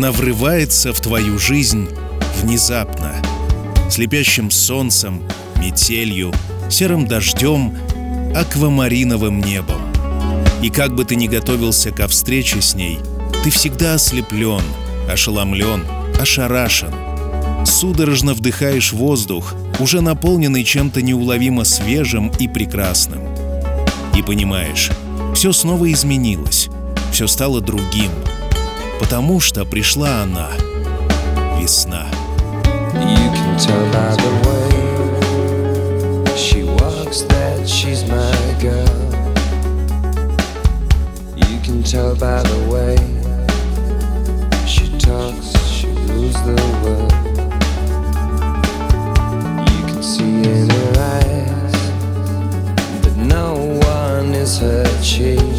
Она врывается в твою жизнь внезапно. Слепящим солнцем, метелью, серым дождем, аквамариновым небом. И как бы ты ни готовился ко встрече с ней, ты всегда ослеплен, ошеломлен, ошарашен. Судорожно вдыхаешь воздух, уже наполненный чем-то неуловимо свежим и прекрасным. И понимаешь, все снова изменилось, все стало другим, потому что пришла она, весна. You can tell by the way she walks that she's my girl. You can tell by the way she talks, she rules the world. You can see in her eyes that no one is her chief.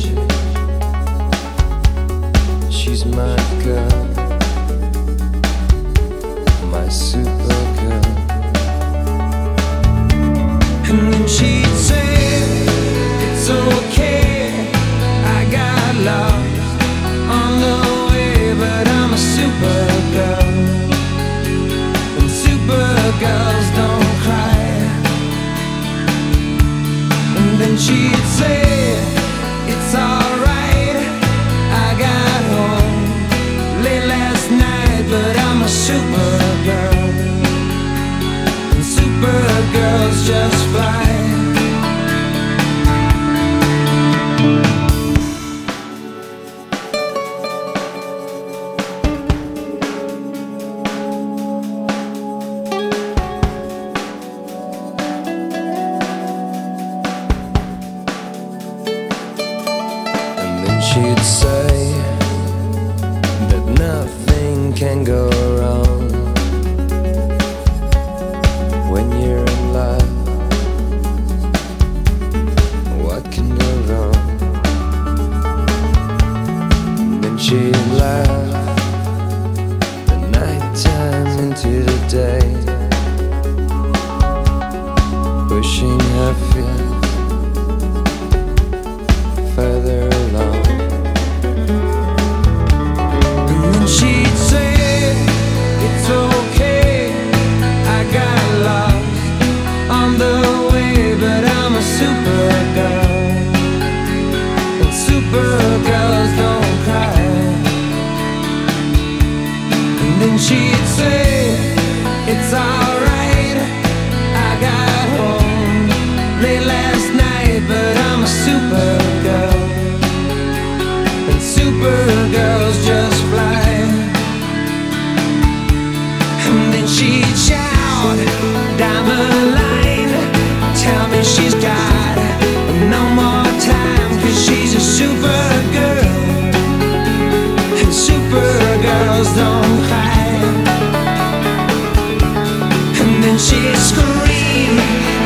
And then she'd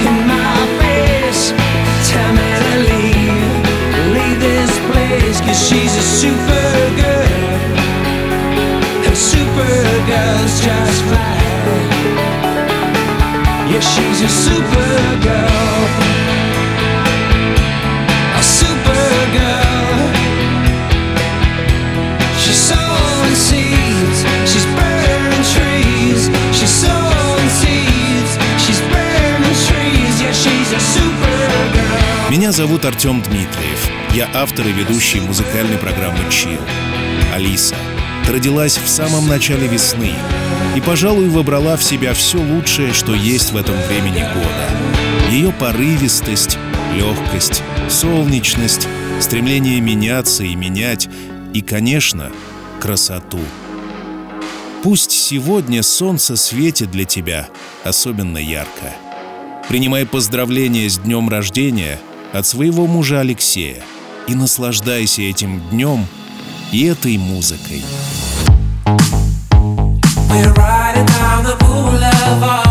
in my face, tell me to leave, leave this place, cause she's a super girl. And super girls just fly. Yeah, she's a super girl. Зовут Артем Дмитриев. Я автор и ведущий музыкальной программы «Чил». Алиса. Родилась в самом начале весны и, пожалуй, вобрала в себя все лучшее, что есть в этом времени года. Ее порывистость, легкость, солнечность, стремление меняться и менять, и, конечно, красоту. Пусть сегодня солнце светит для тебя особенно ярко. Принимай поздравления с днем рождения от своего мужа Алексея и наслаждайся этим днем и этой музыкой. We're riding down the boulevard.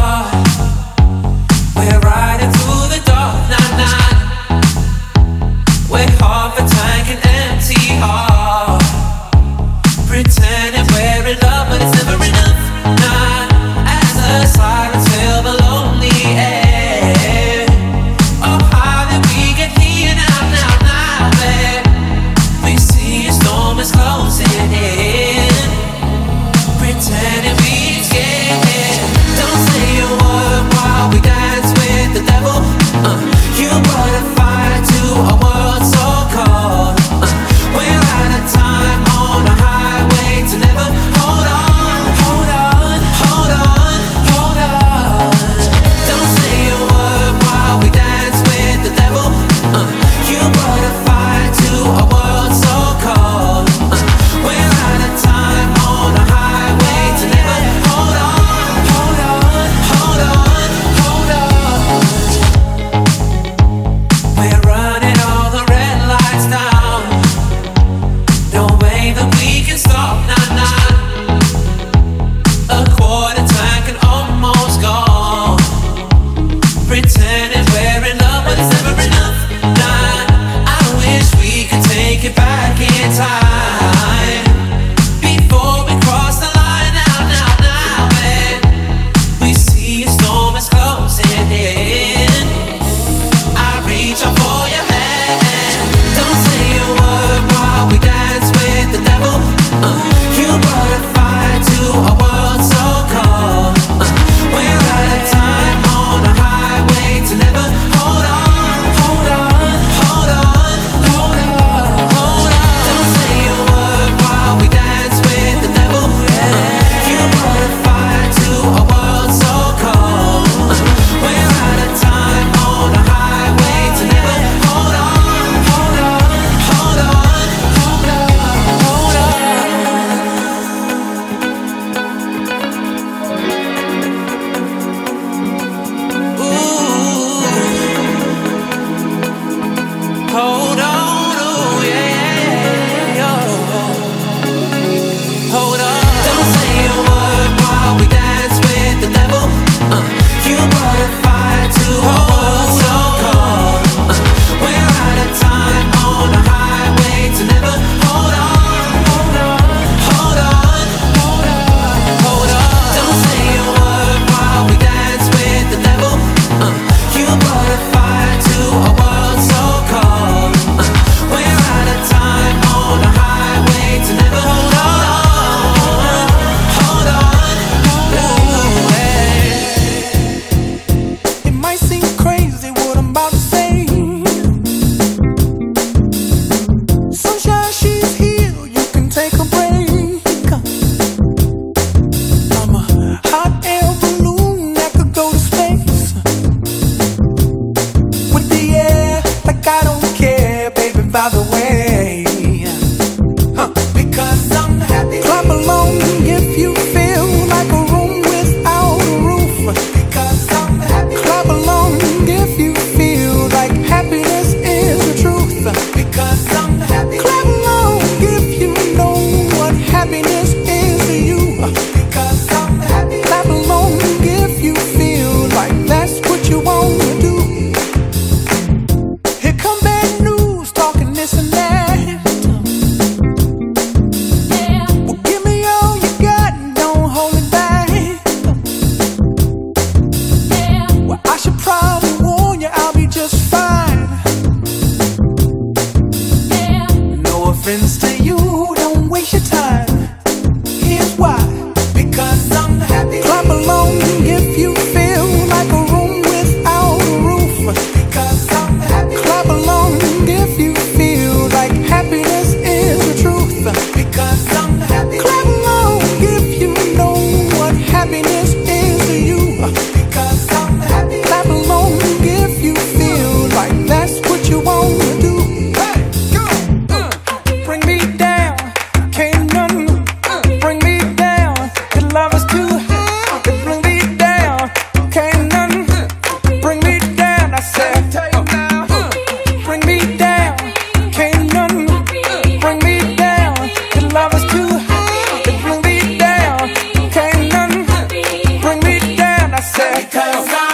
さ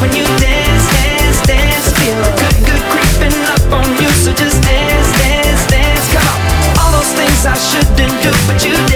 but you did.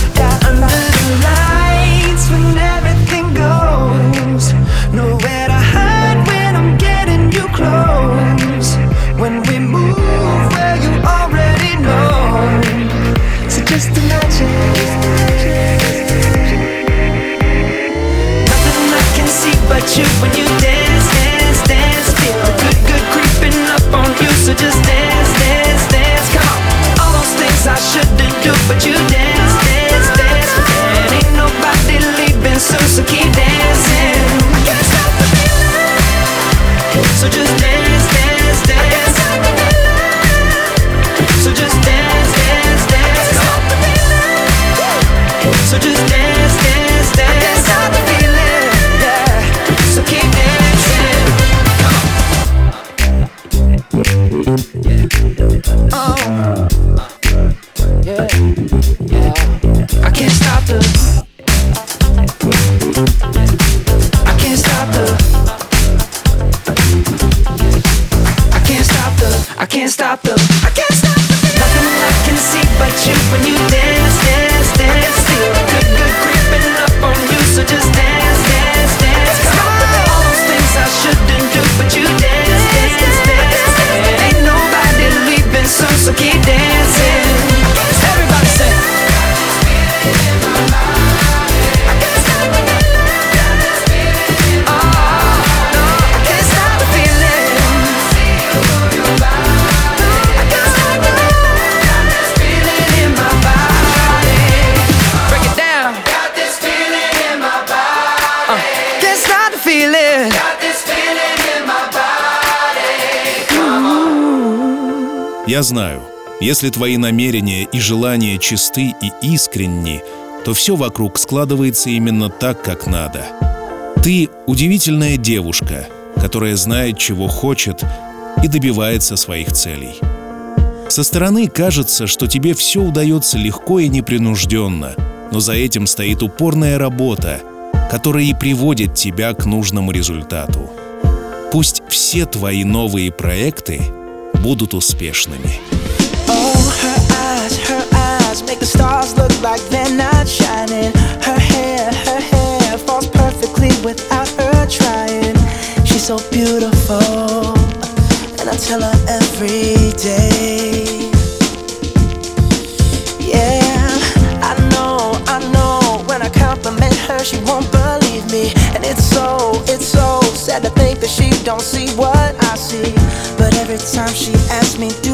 can't stop the I can't stop the feeling. Nothing I can see but you when you dance, dance, dance. Feel the good, good creeping up on you, so just dance, dance, dance. Stop all those things I shouldn't do, but you dance, dance, dance. dance. Ain't nobody leaving soon, so keep dancing. Я знаю, если твои намерения и желания чисты и искренни, то все вокруг складывается именно так, как надо. Ты удивительная девушка, которая знает, чего хочет и добивается своих целей. Со стороны кажется, что тебе все удается легко и непринужденно, но за этим стоит упорная работа, которая и приводит тебя к нужному результату. Пусть все твои новые проекты — будут успешными. Oh, her eyes, her eyes make the stars look like they're not shining. Her hair, her hair falls perfectly without her trying. She's so beautiful, and I tell her every day. she won't believe me. And it's so, it's so sad to think that she don't see what me do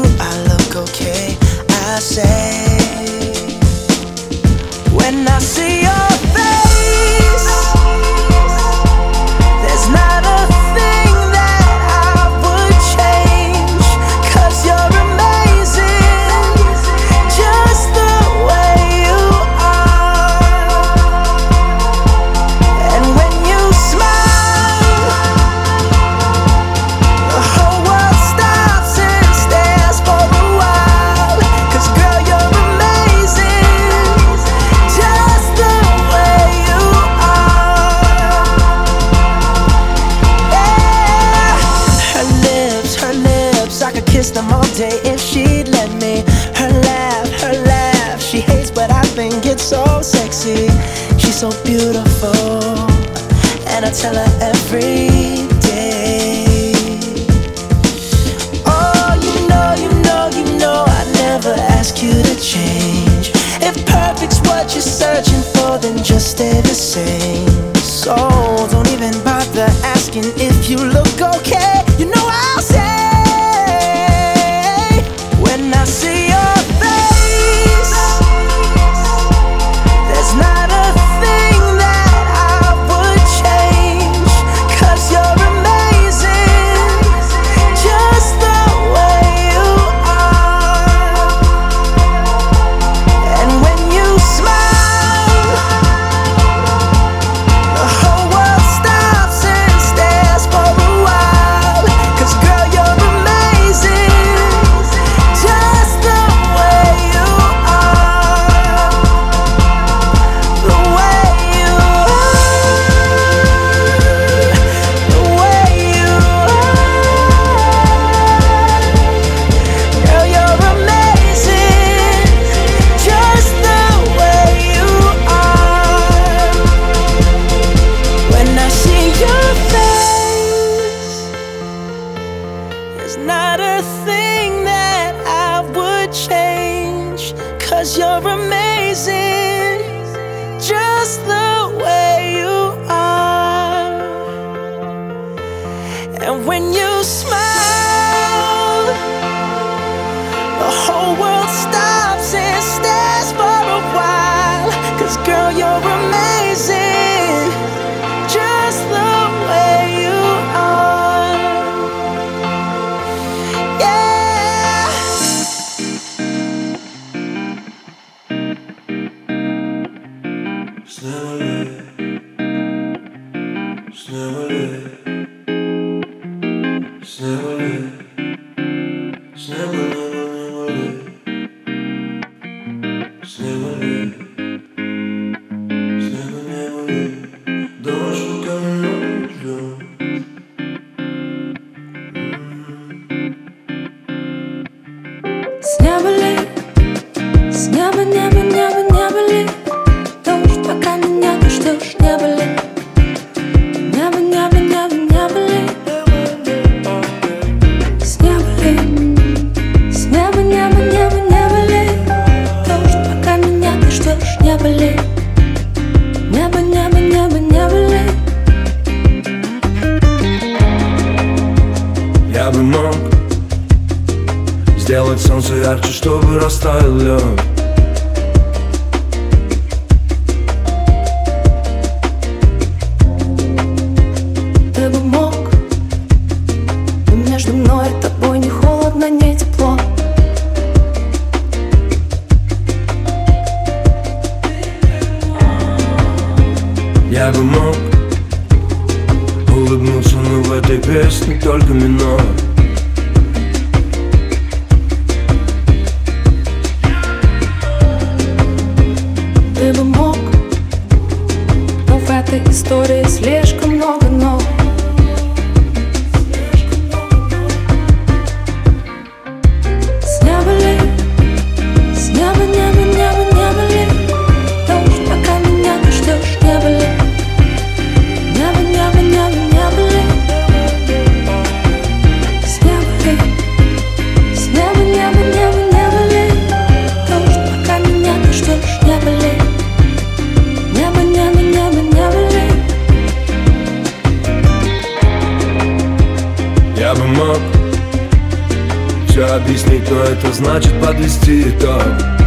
то это значит подвести итог?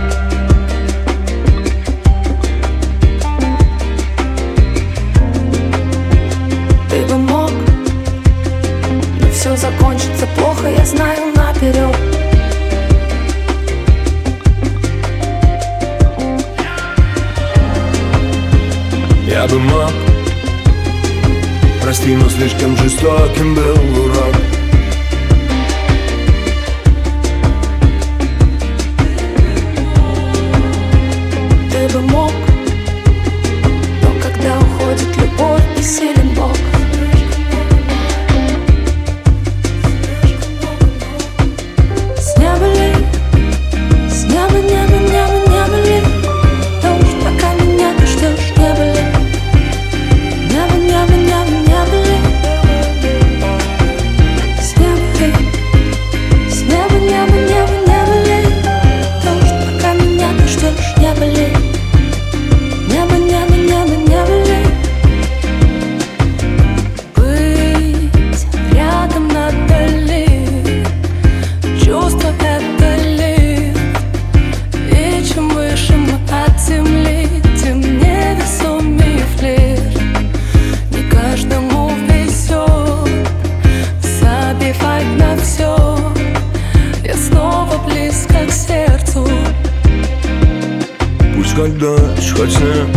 кольца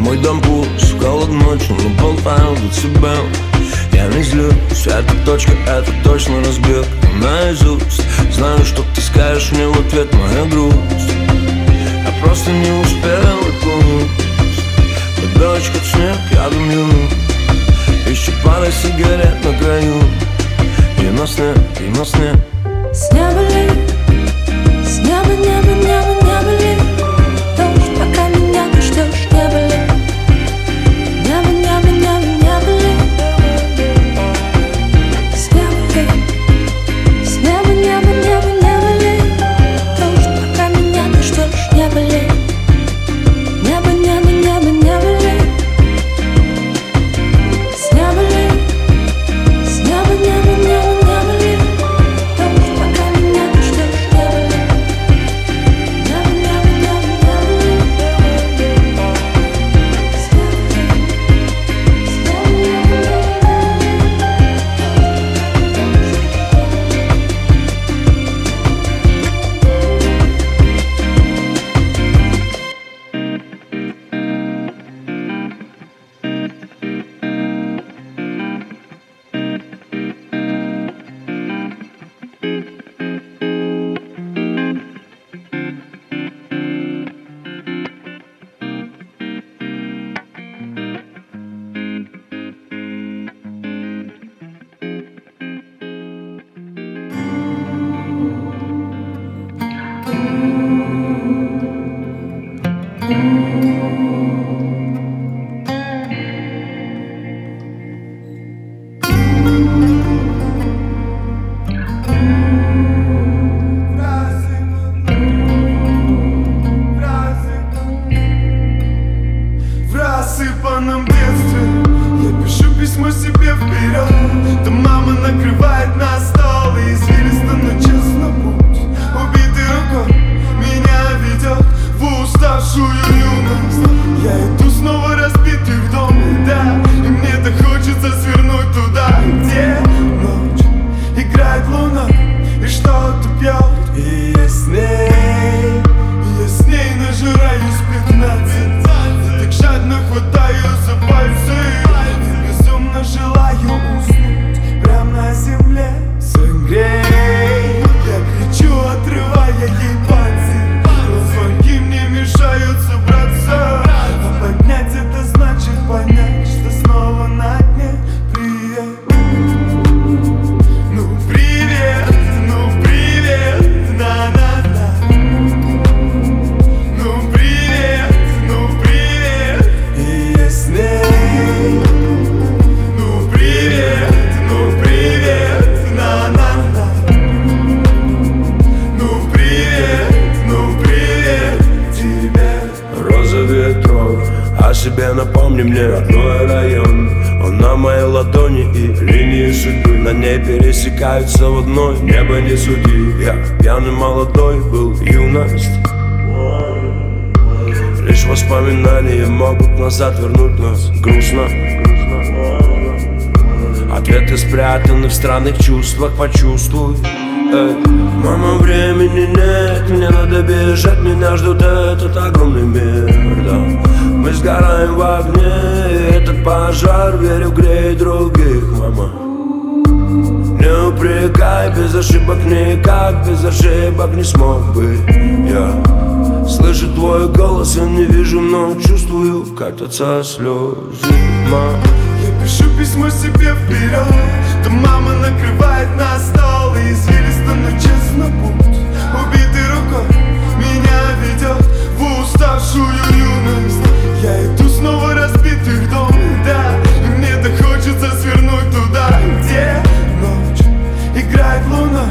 Мой дом пуст, холод ночью, но болтаю децибел Я не злюсь, эта точка, это точно разбег. Наизусть Знаю, что ты скажешь мне в ответ, моя грусть. Я просто не успел и пусть Под дочку снег я думаю, Еще пара сигарет на краю. И на сне, и на сне. С неба ли, с неба, неба, неба. Пересекаются в одной Небо не суди, я пьяный молодой был юность. Лишь воспоминания могут назад вернуть нас. Грустно. Ответы спрятаны в странных чувствах, почувствуй. Эй, Мама, времени нет, мне надо бежать Меня ждет этот огромный мир, да. Мы сгораем в огне, этот пожар Верю, греет других, мама Упрекай, без ошибок никак Без ошибок не смог бы я. Слышу твой голос, я не вижу, но чувствую Катятся слезы, мама. Я пишу письмо себе вперед Да мама накрывает на стол И извилисто, но честно путь. Убитой рукой меня ведет В уставшую юность. Я иду снова разбитый дом Да, и мне так хочется свернуть туда Где играет луна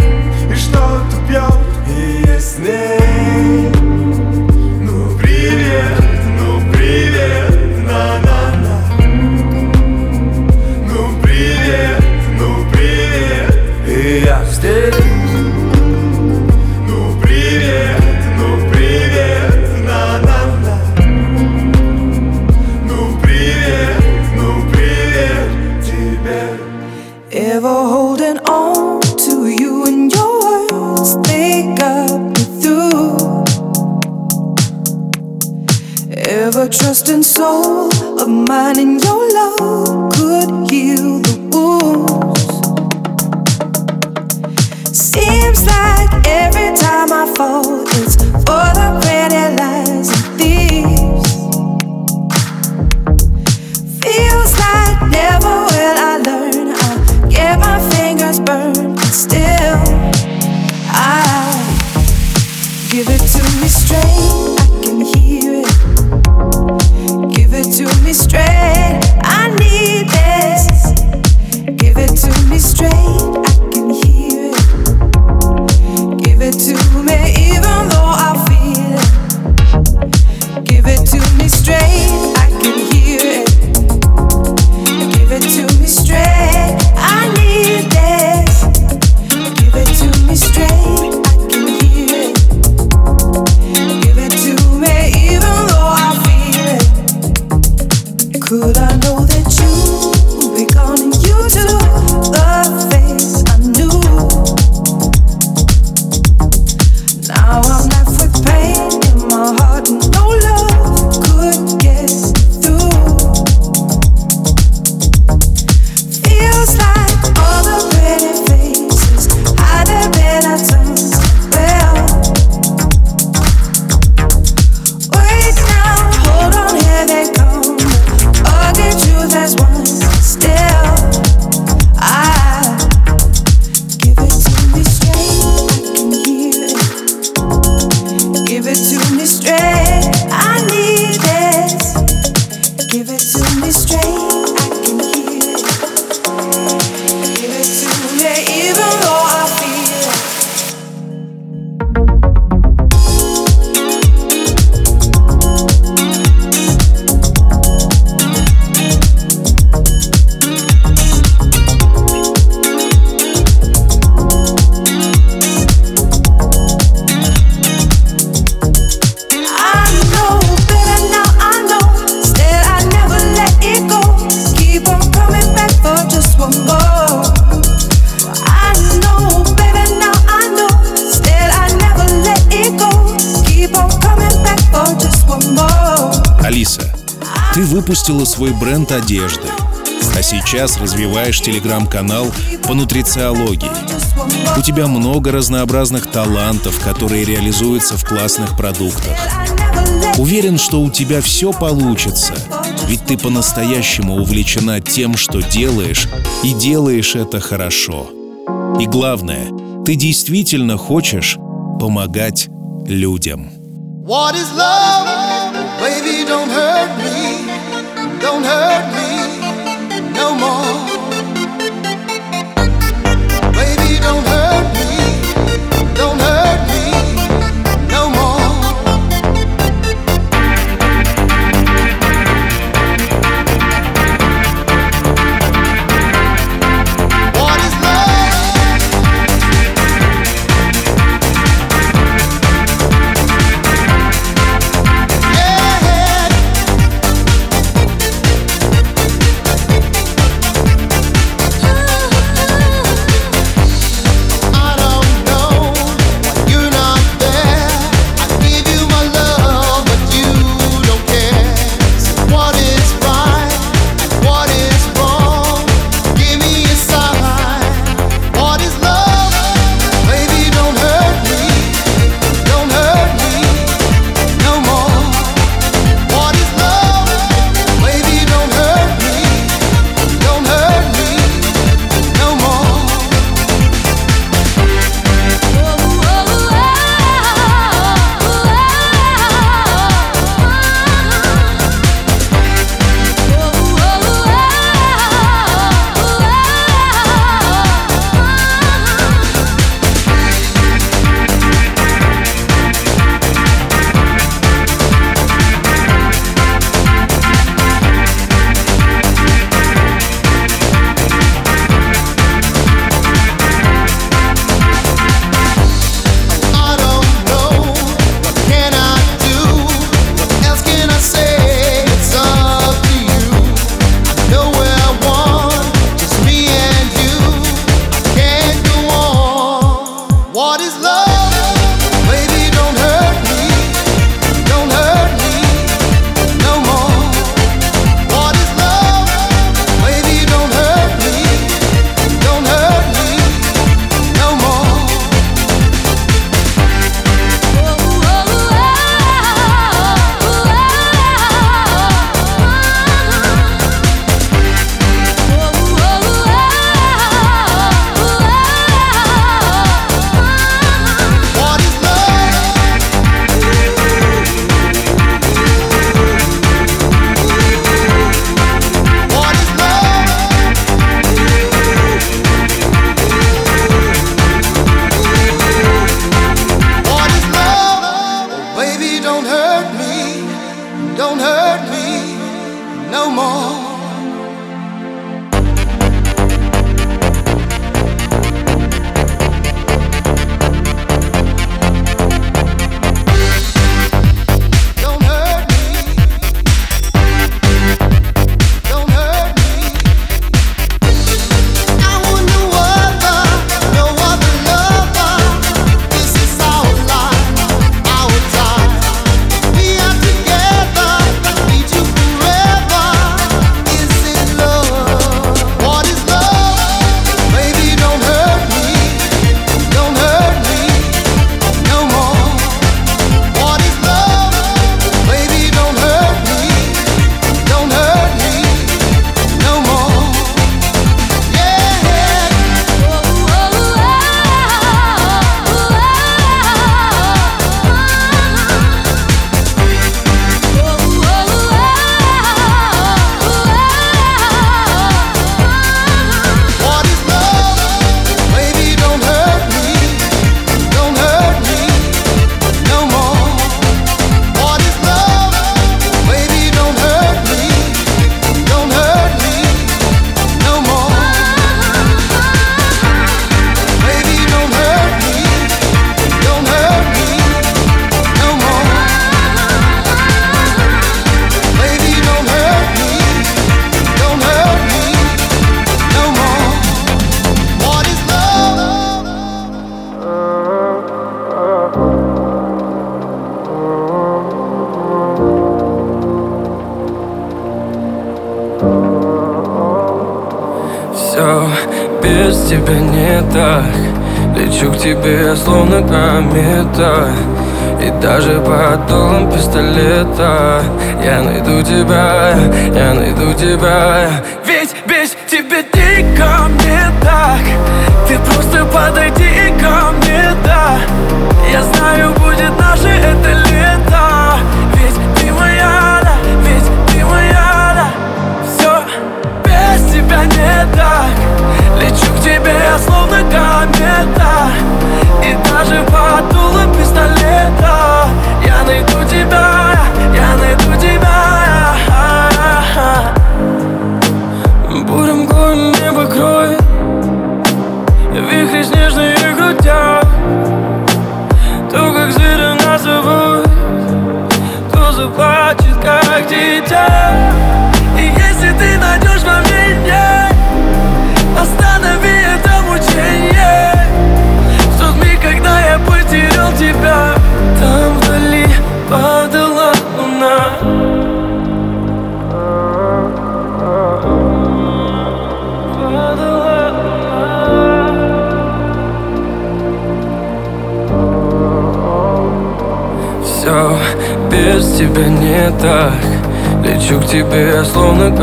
И что-то пьет? И я с ней Ну привет, ну привет На-на-на. Ну привет, ну привет, И я здесь развиваешь телеграм-канал по нутрициологии. У тебя много разнообразных талантов, которые реализуются в классных продуктах. Уверен, что у тебя все получится, ведь ты по-настоящему увлечена тем, что делаешь, и делаешь это хорошо. И главное, ты действительно хочешь помогать людям. What is love?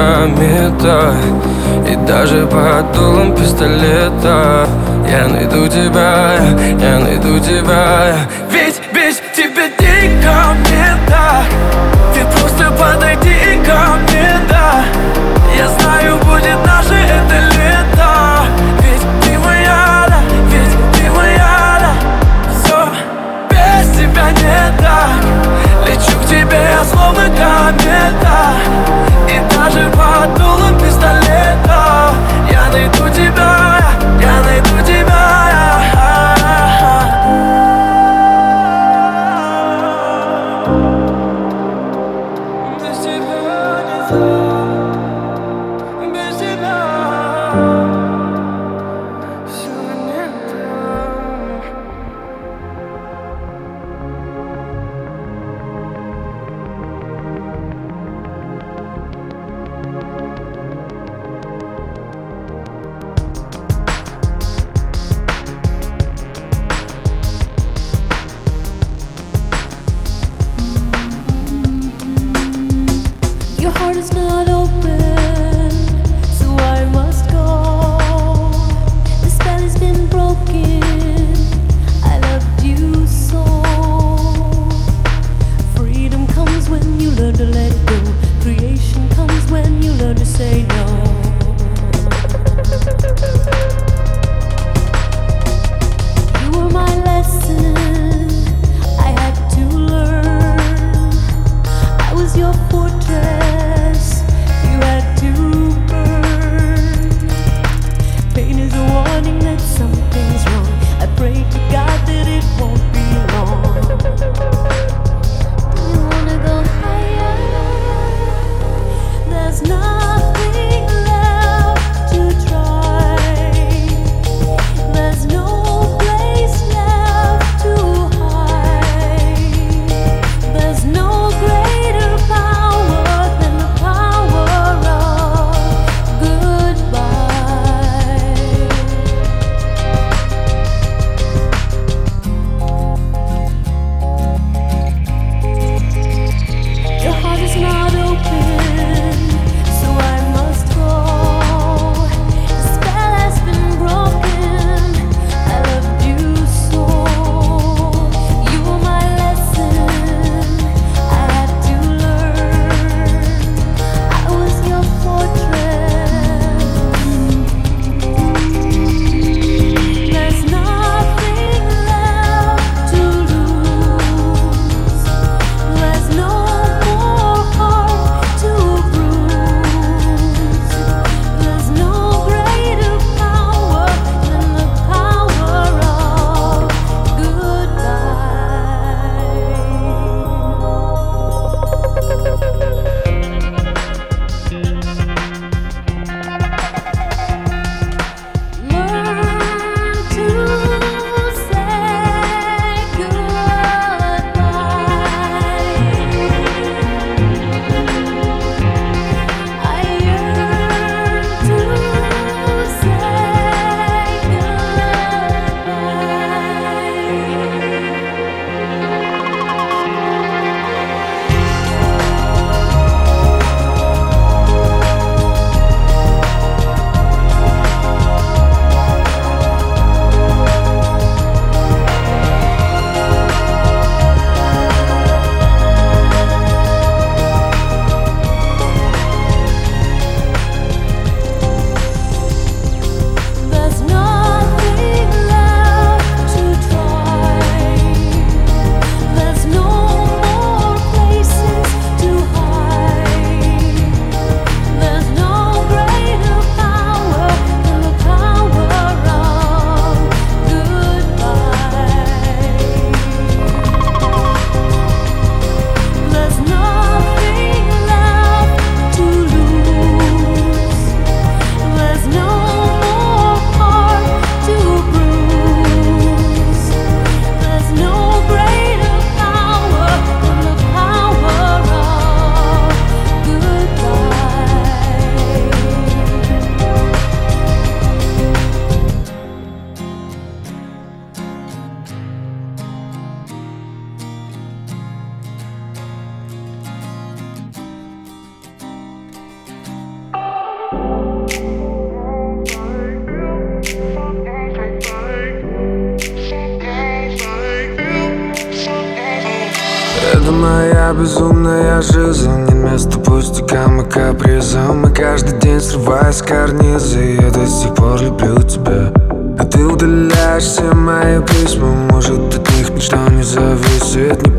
комета И даже под дулом пистолета. Я найду тебя, я найду тебя. Ведь ведь тебе не комета. Ты просто подойди ко мне, Я знаю, будет наше это лето. Ведь ты моя, да, ведь ты моя, да. Все без тебя не так. Лечу к тебе, я словно комета.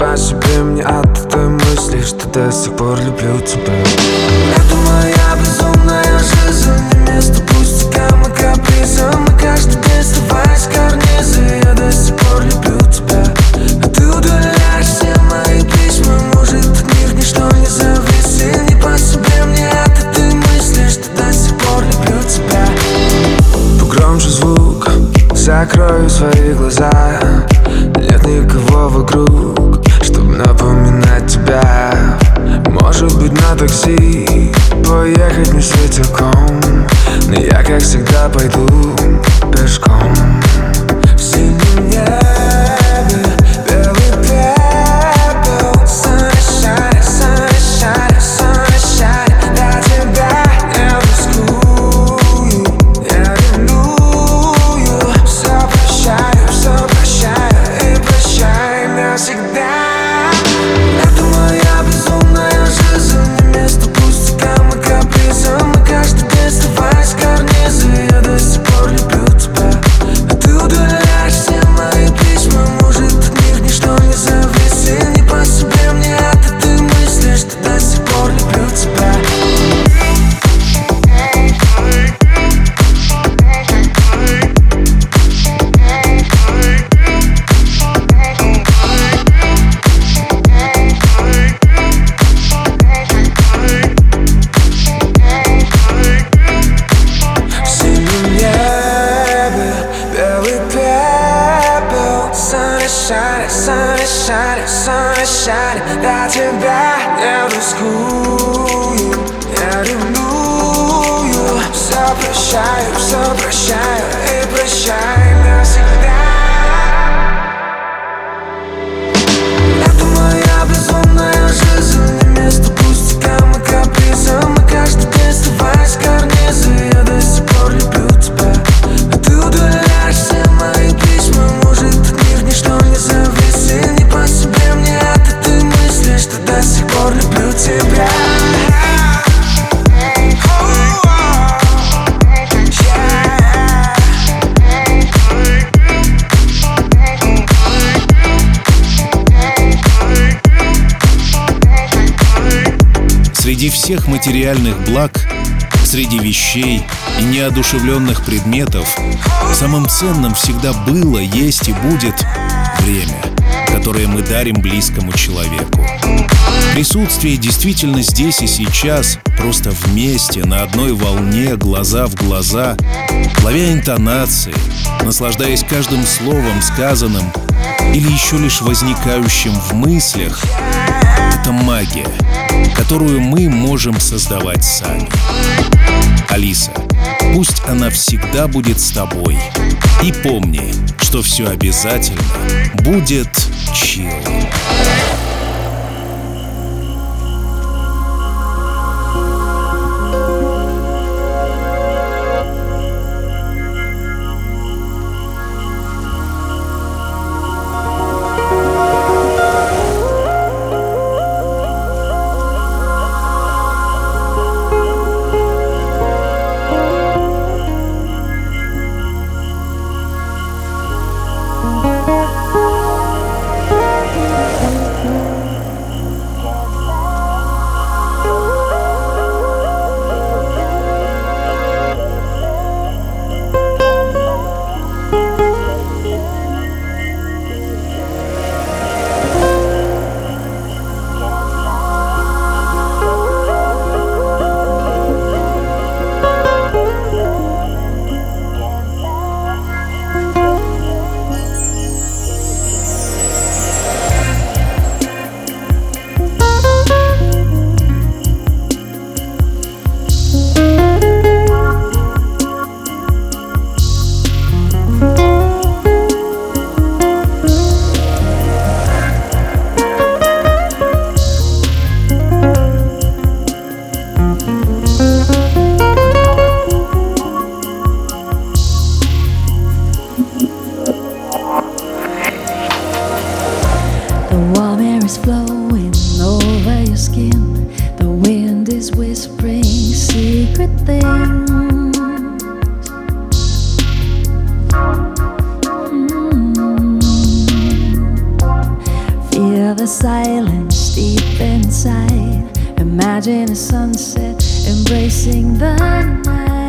по себе мне от этой мысли Что до сих пор люблю тебя. Это моя прощаю, все прощаю и прощаю. материальных благ, среди вещей и неодушевленных предметов, самым ценным всегда было, есть и будет время, которое мы дарим близкому человеку. Присутствие действительно здесь и сейчас, просто вместе, на одной волне, глаза в глаза, ловя интонации, наслаждаясь каждым словом сказанным или еще лишь возникающим в мыслях, это магия, которую мы можем создавать сами. Алиса, пусть она всегда будет с тобой. И помни, что все обязательно будет чил. Silence deep inside. Imagine a sunset embracing the night.